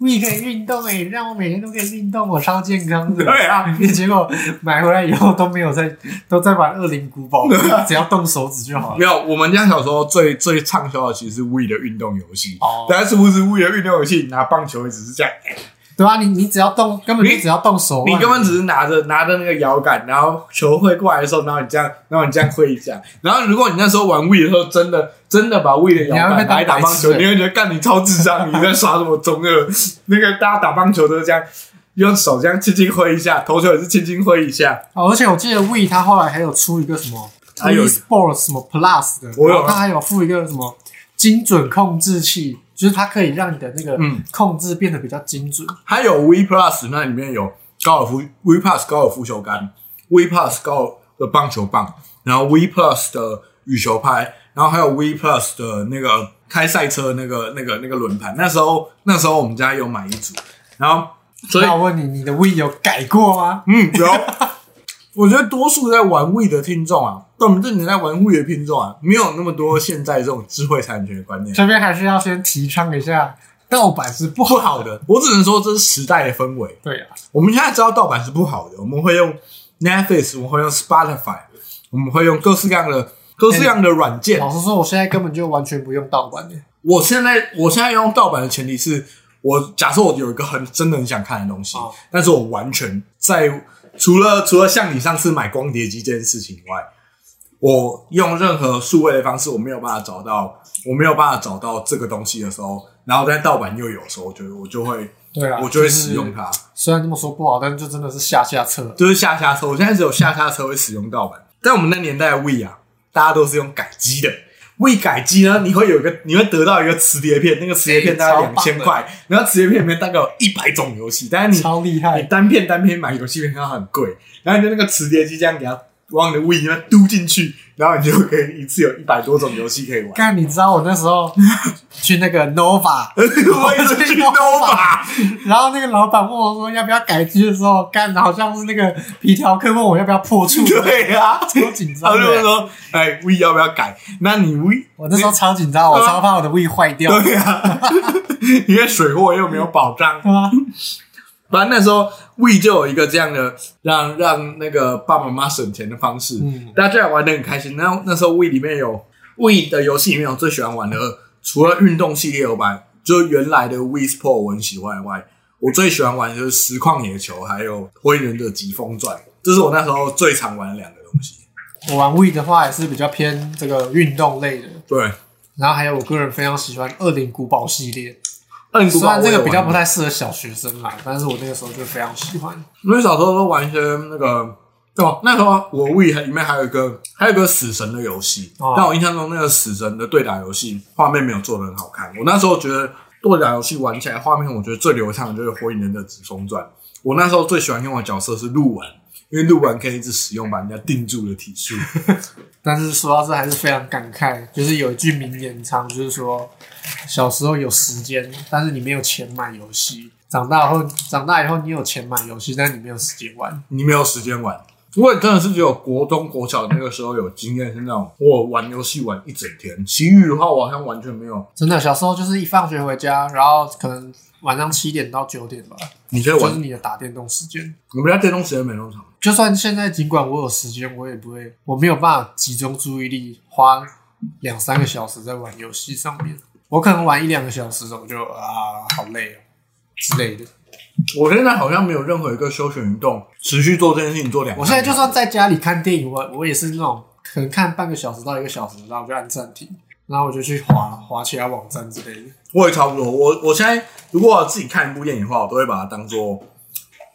，We 可以运动哎，让我每天都可以运动，我超健康的。”对啊，你结果买回来以后都没有在，都在玩恶灵古堡，(laughs) 只要动手指就好了。没有，我们家小时候最最畅销的其实是 We 的运动游戏。哦但是不是 We 的运动游戏？拿棒球也只是这样，对啊，你你只要动，根本就你只要动手腕，你根本只是拿着拿着那个摇杆，然后球会过来的时候，然后你这样，然后你这样挥一下。然后如果你那时候玩 We 的时候，真的真的把 We 的摇杆拿来打棒球，你会觉得干你超智障，你在耍什么中二？(laughs) 那个大家打棒球都是这样，用手这样轻轻挥一下，投球也是轻轻挥一下。哦，而且我记得 We 它后来还有出一个什么 (laughs) 它有 Sports 什么 Plus 的，我有它还有附一个什么精准控制器，就是它可以让你的那个嗯控制变得比较精准。还有 We Plus，那里面有高尔夫 We Plus 高尔夫球杆，We Plus 高的棒球棒，然后 We Plus 的羽球拍，然后还有 We Plus 的那个开赛车那个那个那个轮盘。那时候那时候我们家有买一组，然后所以那我问你，你的 We 有改过吗？嗯，有。我觉得多数在玩 We 的听众啊，对我们这年代玩 We 的听众啊，没有那么多现在这种智慧产权的观念，这边还是要先提倡一下，盗版是不不好好的。我只能说这是时代的氛围。对啊，我们现在知道盗版是不好的，我们会用 Netflix，我们会用 Spotify，我们会用各式各样的各式各样的软件。老实说，我现在根本就完全不用盗版的。我现在我现在用盗版的前提是我假设我有一个很真的很想看的东西，哦但是我完全在除了除了像你上次买光碟机这件事情以外，我用任何数位的方式我没有办法找到，我没有办法找到这个东西的时候，然后在盗版又有的时候，我觉得我就会对啊，我就会使用它。虽然这么说不好，但是就真的是下下策。就是下下策，我现在只有下下车会使用盗版。在我们那年代的 We 啊，大家都是用改机的。We 改机呢，你会有一个，你会得到一个磁碟片，那个磁碟片大概两千块，然后磁碟片里面大概有一百种游戏，但是你你超厉害，你单片单片买游戏片它很贵，然后你就那个磁碟机这样给它往你的 We 里面丢进去，然后你就可以一次有一百多种游戏可以玩。干，你知道我那时候 (laughs) 去那个 Nova，我也是去 Nova，然后那个老板问我说要不要改机的时候，干好像是那个皮条客问我要不要破处，对啊，超紧他就会。说：“哎，We 要不要改？那你 We 我那时候超紧张，我超怕我的胃坏掉，对啊，(laughs) 因为水货又没有保障。(laughs) 对吧？反正那时候 We 就有一个这样的让让那个爸爸妈妈省钱的方式，嗯大家玩的很开心。然后那时候 We 里面有 We 的游戏里面我最喜欢玩的，除了运动系列有玩，就原来的 We Sport 我很喜欢以外，我最喜欢玩的就是实况野球，还有火影忍者疾风传，这是我那时候最常玩的两个东西。我玩 We 的话也是比较偏这个运动类的，对，然后还有我个人非常喜欢《恶灵古堡》系列，二零古堡虽然这个比较不太，适合小学生啦，但是我那个时候就非常喜欢。因为小时候都玩一些那个。对吧，那时候我 We 里面还有一个还有一个死神的游戏，哦但我印象中那个死神的对打游戏画面没有做的很好看。我那时候觉得对打游戏玩起来画面，我觉得最流畅的就是《火影忍者疾风传》。我那时候最喜欢用的角色是鹿丸，因为鹿丸可以一直使用把人家定住了体术。(laughs) 但是说到这还是非常感慨，就是有一句名言唱，就是说小时候有时间，但是你没有钱买游戏；长大后，长大以后你有钱买游戏，但是你没有时间玩。你没有时间玩。我也真的是只有国中、国小那个时候有经验，是那种我玩游戏玩一整天，其余的话我好像完全没有。真的，小时候就是一放学回家，然后可能晚上七点到九点吧，你可以玩，就是你的打电动时间。我们家电动时间没那么长。就算现在尽管我有时间，我也不会，我没有办法集中注意力花两三个小时在玩游戏上面。我可能玩一两个小时，我就啊好累哦之类的。我现在好像没有任何一个休闲运动持续做这件事情做两。我现在就算在家里看电影，我我也是那种可能看半个小时到一个小时，然后我就按暂停，然后我就去划划其他网站之类的。我也差不多。我我现在如果我自己看一部电影的话，我都会把它当做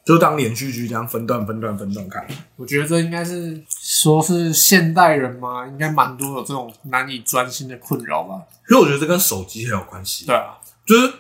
就当连续剧这样分段、分段、分段看。我觉得这应该是说是现代人嘛，应该蛮多有这种难以专心的困扰吧？因为我觉得这跟手机很有关系。对啊，就是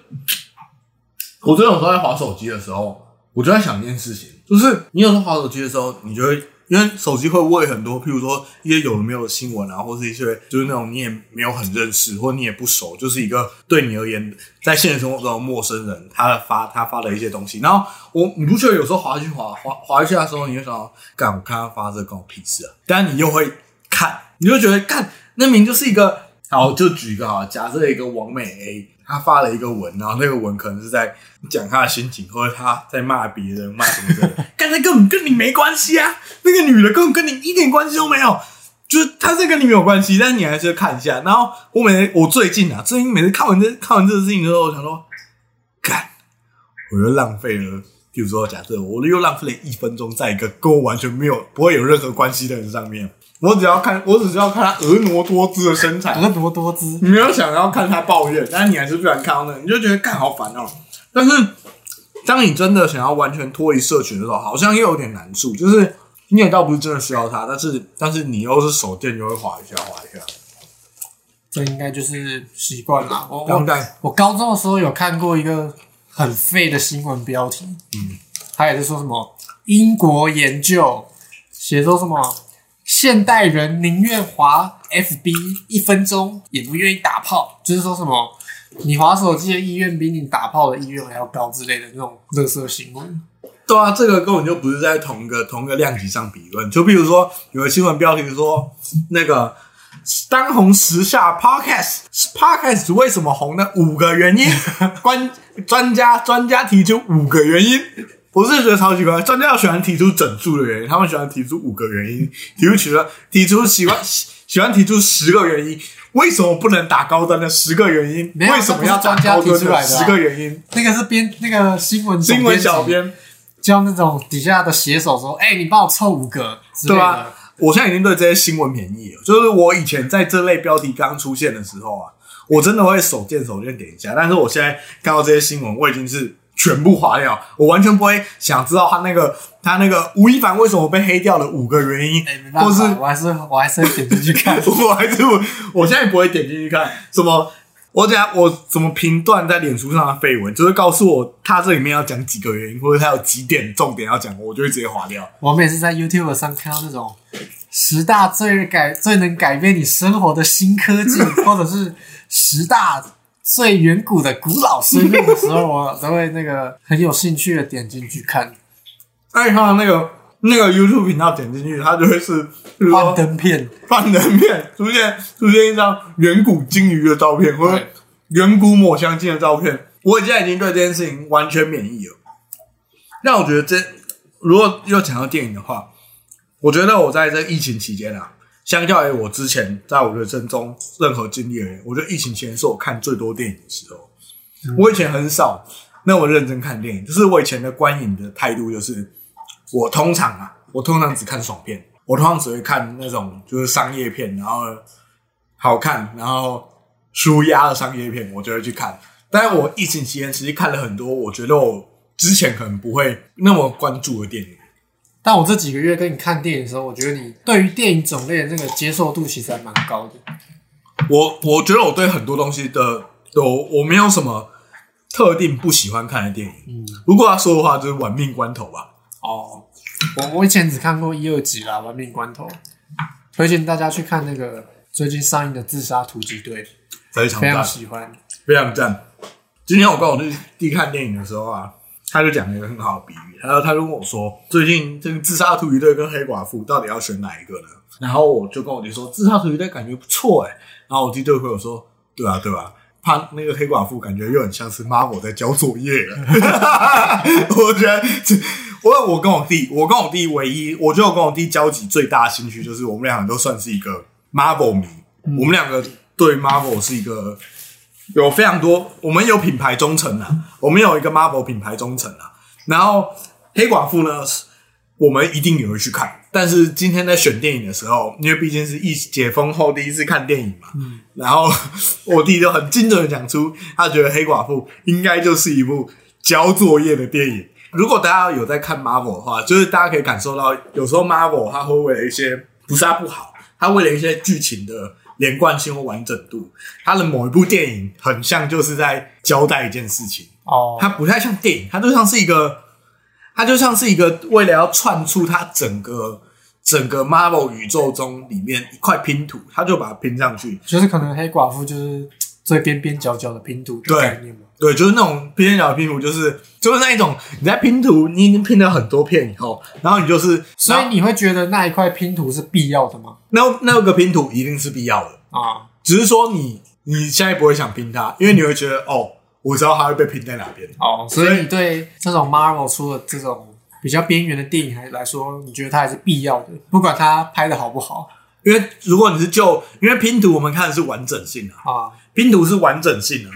(sniffs) 我真的有时候在划手机的时候，我就在想一件事情，就是你有时候划手机的时候，你就会因为手机会喂很多，譬如说一些有的没有的新闻啊，或是一些就是那种你也没有很认识，或你也不熟，就是一个对你而言在现实生活中的陌生人，他发他发的一些东西，然后我你不觉得有时候滑去滑滑滑一下的时候，你就想，干我看他发这个关我屁事啊，但你又会看，你就觉得干那明明就是一个。好，就举一个哈，假设一个王美 A，他发了一个文，然后那个文可能是在讲他的心情，或者他在骂别人，骂什么之类的，(laughs) 刚才根本跟你没关系啊，那个女的根本跟你一点关系都没有，就是他是跟你没有关系，但是你还是要看一下。然后我每我最近啊，最近每次看完这看完这个事情之后，我想说，干，我又浪费了。比如说，假设我又浪费了一分钟在一个跟我完全没有不会有任何关系的人上面，我只要看，我只是要看他婀娜多姿的身材，婀娜多姿。你没有想要看他抱怨，但是你还是不想看到那，你就觉得看好烦哦。但是当你真的想要完全脱离社群的时候，好像又有点难处，就是你也倒不是真的需要他，但是但是你又是手电，就会滑一下滑一下。这应该就是习惯啦。我我我高中的时候有看过一个很废的新闻标题，嗯，他也是说什么英国研究写说什么现代人宁愿滑 FB 一分钟，也不愿意打炮，就是说什么你滑手机的意愿比你打炮的意愿还要高之类的那种乐色新闻。对啊，这个根本就不是在同一个同一个量级上比论。就比如说有个新闻标题说，那个当红时下 podcast，podcast 为什么红的五个原因，关专家专家提出五个原因。我是觉得超奇怪，专家喜欢提出整数的原因，他们喜欢提出五个原因，(laughs) 提出了提出喜欢喜欢提出十个原因，为什么不能打高端的十个原因？没有为什么要专家提出来的啊十个原因？那个是编那个新闻新闻小编叫那种底下的写手说：“哎、你帮我凑五个。对啊，我现在已经对这些新闻免疫了。就是我以前在这类标题刚出现的时候啊，我真的会手贱手贱点一下。但是我现在看到这些新闻，我已经是全部划掉，我完全不会想知道他那个他那个吴亦凡为什么被黑掉的五个原因，或是，我还是我还是会点进去看。(laughs) 我还是我我现在不会点进去看什么。我等下我怎么评断在脸书上的绯闻，就是告诉我他这里面要讲几个原因，或者他有几点重点要讲，我就会直接划掉。我们也是在 YouTube 上看到那种十大最改最能改变你生活的新科技，(laughs) 或者是十大最远古的古老生命的时候，我都会那个很有兴趣的点进去看那你看那个那个 YouTube 频道点进去，它就会是，幻灯片。幻灯片出现出现一张远古鲸鱼的照片，或者远古抹香鲸的照片。我现在已经对这件事情完全免疫了。那我觉得这如果又讲到电影的话，我觉得我在这疫情期间啊，相较于我之前在我人生中任何经历而言，我觉得疫情期间是我看最多电影的时候。我以前很少那么认真看电影，就是我以前的观影的态度就是，我通常啊，我通常只看爽片，我通常只会看那种就是商业片，然后好看，然后舒压的商业片，我就会去看。但是我疫情期间其实看了很多，我觉得我之前可能不会那么关注的电影。但我这几个月跟你看电影的时候，我觉得你对于电影种类的那个接受度其实还蛮高的。我我觉得我对很多东西的我我没有什么特定不喜欢看的电影。嗯，如果要说的话，就是《玩命关头》吧。哦，我我以前只看过一二集啦，《玩命关头》，推荐大家去看那个最近上映的《自杀突击队》，非常非常，喜欢。非常赞。今天我跟我弟弟看电影的时候啊，他就讲了一个很好的比喻，然后他就问我说，最近这个自杀突击队跟黑寡妇到底要选哪一个呢？然后我就跟我弟说，自杀突击队感觉不错哎，然后我弟就回我说，对啊对啊，怕那个黑寡妇感觉又很像是 Marvel 在交作业了。(laughs) 我觉得这，我我跟我弟，我跟我弟唯一，我觉得我跟我弟交集最大的兴趣就是我们两个都算是一个 Marvel 迷，我们两个对 Marvel 是一个有非常多，我们有品牌忠诚啊，我们有一个 Marvel 品牌忠诚啊。然后黑寡妇呢，我们一定也会去看。但是今天在选电影的时候，因为毕竟是疫解封后第一次看电影嘛，嗯然后我弟就很精准的讲出，他觉得黑寡妇应该就是一部交作业的电影。如果大家有在看 Marvel 的话，就是大家可以感受到，有时候 Marvel 它会为了一些不是它不好，它为了一些剧情的连贯性或完整度，它的某一部电影很像就是在交代一件事情，哦，它不太像电影，它就像是一个，它就像是一个为了要串出它整个整个 Marvel 宇宙中里面一块拼图，它就把它拼上去。就是可能黑寡妇就是最边边角角的拼图的对概念嘛。对，就是那种边角拼图，就是就是那一种你在拼图，你已经拼了很多片以后，然后你就是，所以你会觉得那一块拼图是必要的吗？那那个拼图一定是必要的，啊，只是说你你现在不会想拼它，因为你会觉得哦，我知道它会被拼在哪边。哦，所以你对这种 Marvel 出的这种比较边缘的电影还来说，你觉得它还是必要的，不管它拍的好不好因为如果你是就，因为拼图我们看的是完整性啊，啊。拼图是完整性啊。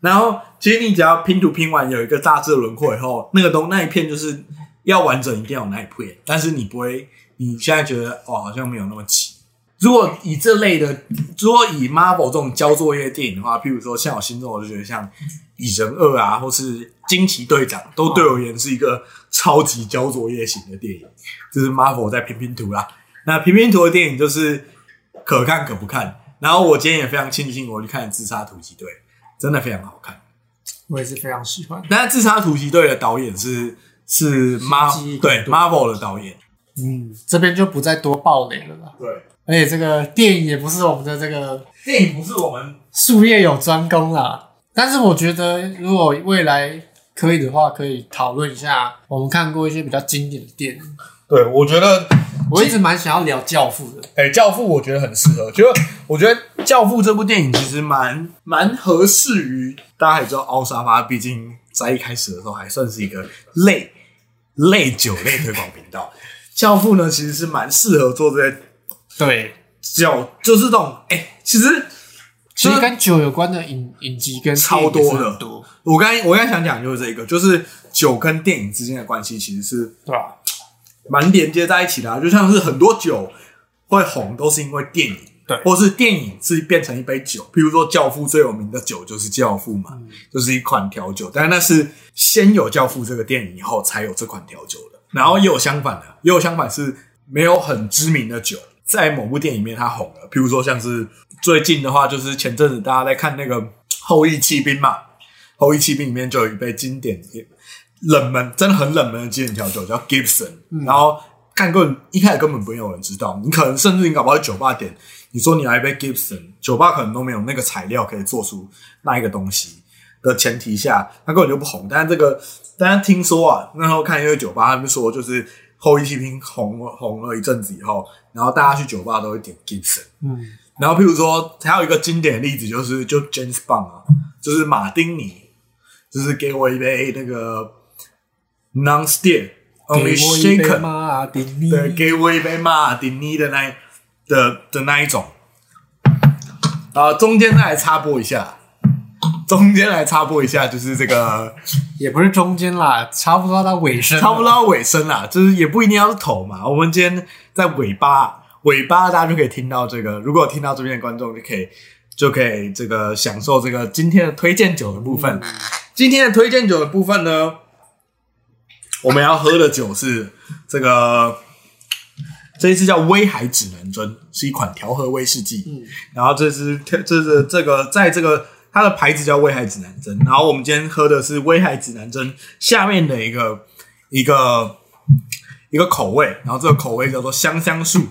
然后其实你只要拼图拼完有一个大致的轮廓以后，那个东那一片就是要完整，一定要有那一片，但是你不会，你现在觉得哦好像没有那么齐。如果以这类的，如果以 Marvel 这种交作业电影的话，譬如说像我心中，我就觉得像《蚁人二》啊，或是《惊奇队长》，都对我而言是一个超级交作业型的电影。就是 Marvel 在拼拼图啦。那拼拼图的电影就是可看可不看。然后我今天也非常庆幸我去看《自杀突击队》，真的非常好看。我也是非常喜欢。那《自杀突击队》的导演是是记 Mar 忆对 Marvel 的导演，嗯，这边就不再多爆雷了啦。对而且这个电影也不是我们的这个电影不是我们术业有专攻啦。但是我觉得如果未来可以的话，可以讨论一下我们看过一些比较经典的电影。对，我觉得我一直蛮想要聊《教父》的。哎，教父我觉得很适合，就我觉得《教父》这部电影其实蛮蛮合适于大家也知道，奥沙发毕竟在一开始的时候还算是一个类类酒类推广频道，《教父》呢其实是蛮适合做这些对，酒，就是这种哎，其实其实跟酒有关的影影集跟超多的多，我刚才我刚才想讲就是这个，就是酒跟电影之间的关系其实是对吧？蛮连接在一起的、啊，就像是很多酒会红，都是因为电影，对或是电影是变成一杯酒。譬如说，《教父》最有名的酒就是《教父》嘛，嗯就是一款调酒，但是那是先有《教父》这个电影以后才有这款调酒的。然后也有相反的，也有相反是没有很知名的酒，在某部电影里面它红了。譬如说，像是最近的话，就是前阵子大家在看那个《后羿骑兵》嘛，《后羿骑兵》里面就有一杯经典冷门，真的很冷门的经典调酒叫 Gibson，、然后看过一开始根本不会有人知道，你可能甚至你搞不好酒吧点，你说你来一杯 Gibson，酒吧可能都没有那个材料可以做出那一个东西的前提下，他根本就不红。但是这个，但是听说啊，那时候看一个酒吧，他们说就是后羿骑兵红红了一阵子以后，然后大家去酒吧都会点 Gibson，嗯，然后譬如说还有一个经典的例子就是就 James Bond 啊，就是马丁尼，就是给我一杯那个 Non Stick 给 Only Shaken，马丁尼，对，给我一杯马丁尼的那的的那一种。啊，中间再来插播一下，中间来插播一下，就是这个 (laughs) 也不是中间啦，差不多到尾声了，差不多到尾声啦，就是也不一定要是头嘛。我们今天在尾巴，尾巴大家就可以听到这个。如果有听到这边的观众，就可以就可以这个享受这个今天的推荐酒的部分。今天的推荐酒的部分呢，我们要喝的酒是这个。这一支叫威海指南针，是一款调和威士忌。嗯然后这支这是这个在这个它的牌子叫威海指南针，然后我们今天喝的是威海指南针下面的一个一个一个口味，然后这个口味叫做香香树，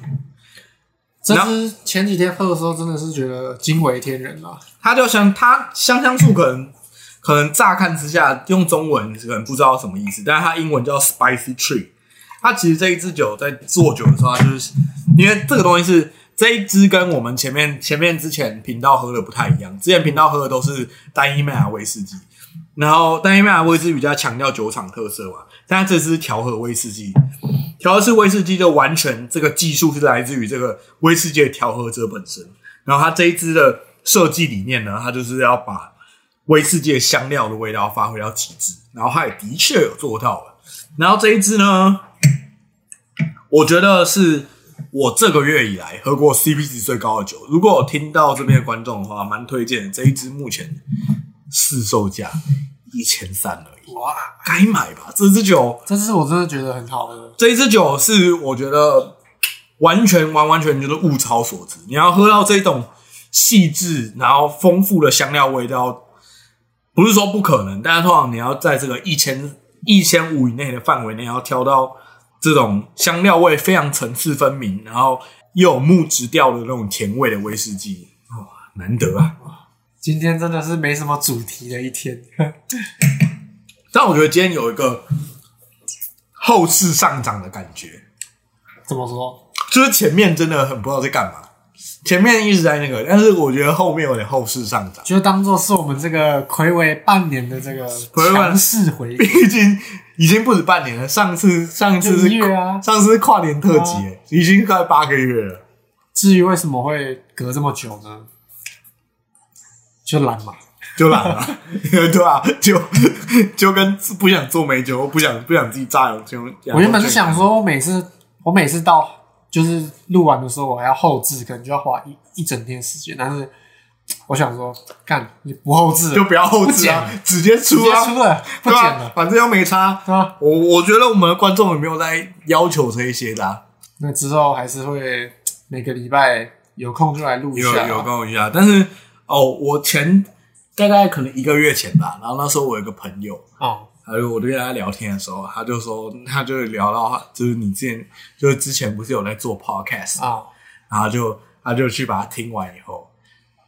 这支前几天喝的时候，真的是觉得惊为天人啊！它就像它香香树可能可能乍看之下用中文可能不知道什么意思，但是它英文叫 spicy tree。它其实这一支酒在做酒的时候，它就是因为这个东西是这一支跟我们前面前面之前频道喝的不太一样，之前频道喝的都是单一麦芽威士忌，然后单一麦芽威士忌比较强调酒厂特色嘛，但这支调和威士忌，调和式威士忌就完全这个技术是来自于这个威士忌的调和者本身，然后它这一支的设计理念呢，它就是要把威士忌香料的味道发挥到极致，然后它也的确有做到了。然后这一支呢，我觉得是我这个月以来喝过 CP 值最高的酒。如果有听到这边的观众的话，蛮推荐的。这一支目前市售价一千三而已，哇，该买吧？这支酒，这支我真的觉得很好喝。这一支酒是我觉得完全完完全就是物超所值。你要喝到这种细致然后丰富的香料味道，不是说不可能，但是通常你要在这个一千一千五以内的范围内，要挑到这种香料味非常层次分明，然后又有木质调的那种甜味的威士忌，哇，难得啊！今天真的是没什么主题的一天。(laughs) 但我觉得今天有一个后市上涨的感觉，怎么说？就是前面真的很不知道在干嘛，前面一直在那个，但是我觉得后面有点后市上涨。就当做是我们这个暌违半年的这个强势回毕竟已经不止半年了，上次上次是啊上次是跨年特辑、已经快八个月了。至于为什么会隔这么久呢？就懒嘛。就懒了，(laughs) 对啊，就就跟不想做美酒，不想不想自己榨油就。我原本是想说，我每次我每次到就是录完的时候，我还要后置，可能就要花一一整天时间。但是 (tsk) 我想说，干你不后置，就不要后置啊，直接出啊，接出了，(laughs) 不剪了，，反正又没差。对吧？我我觉得我们的观众有没有在要求这一些的、啊？那之后还是会 (tsk) 每个礼拜有空就来录一下啊。有有跟我一下，但是哦，我前大概可能一个月前吧，然后那时候我有一个朋友，哦，还有我就跟他聊天的时候，他就说，他就聊到，就是你之前就是之前不是有在做 podcast，、啊，然后就他就去把它听完以后，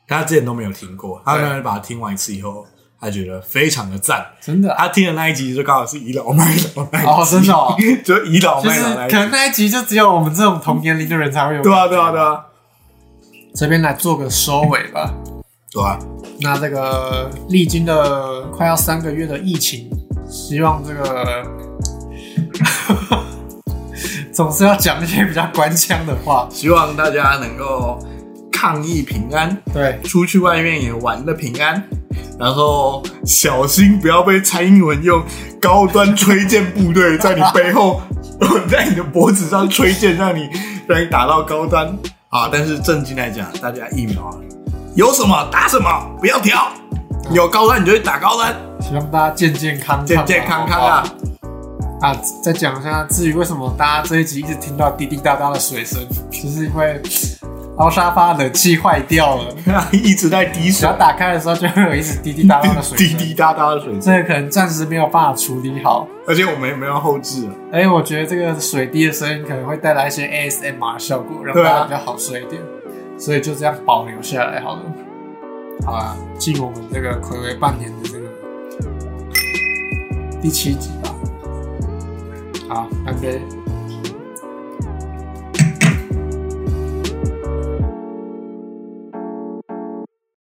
他之前都没有听过，他对刚才把它听完一次以后，他觉得非常的赞。真的啊，他听的那一集就刚好是倚老卖老那一集，哦真的哦就倚老就是卖老那一集。可能那一集就只有我们这种同年龄的人才会有。对啊，对啊，对。啊，这边来做个收尾吧。对啊，那这个历经的快要三个月的疫情，希望这个 (laughs) 总是要讲一些比较官腔的话。希望大家能够抗疫平安，对，出去外面也玩的平安，然后小心不要被蔡英文用高端吹箭部队在你背后，(laughs) 在你的脖子上吹箭，让你让你打到高端啊！但是正经来讲，大家疫苗啊有什么打什么，不要挑，有高端你就去打高端，希望大家健健康康，健健康康啊！啊，再讲一下，至于为什么大家这一集一直听到滴滴答答的水声，就是因为凹沙发冷气坏掉了，(laughs) 一直在滴水只要，打开的时候就会有一直滴滴答答的水声，(laughs) 滴滴答答的水声，这个可能暂时没有办法处理好。而且我们也没有后置了。哎、我觉得这个水滴的声音可能会带来一些 ASMR 效果，让大家比较好睡一点，所以就这样保留下来好了。好啊，进我们这个暌违半年的这个第七集吧。好，干杯！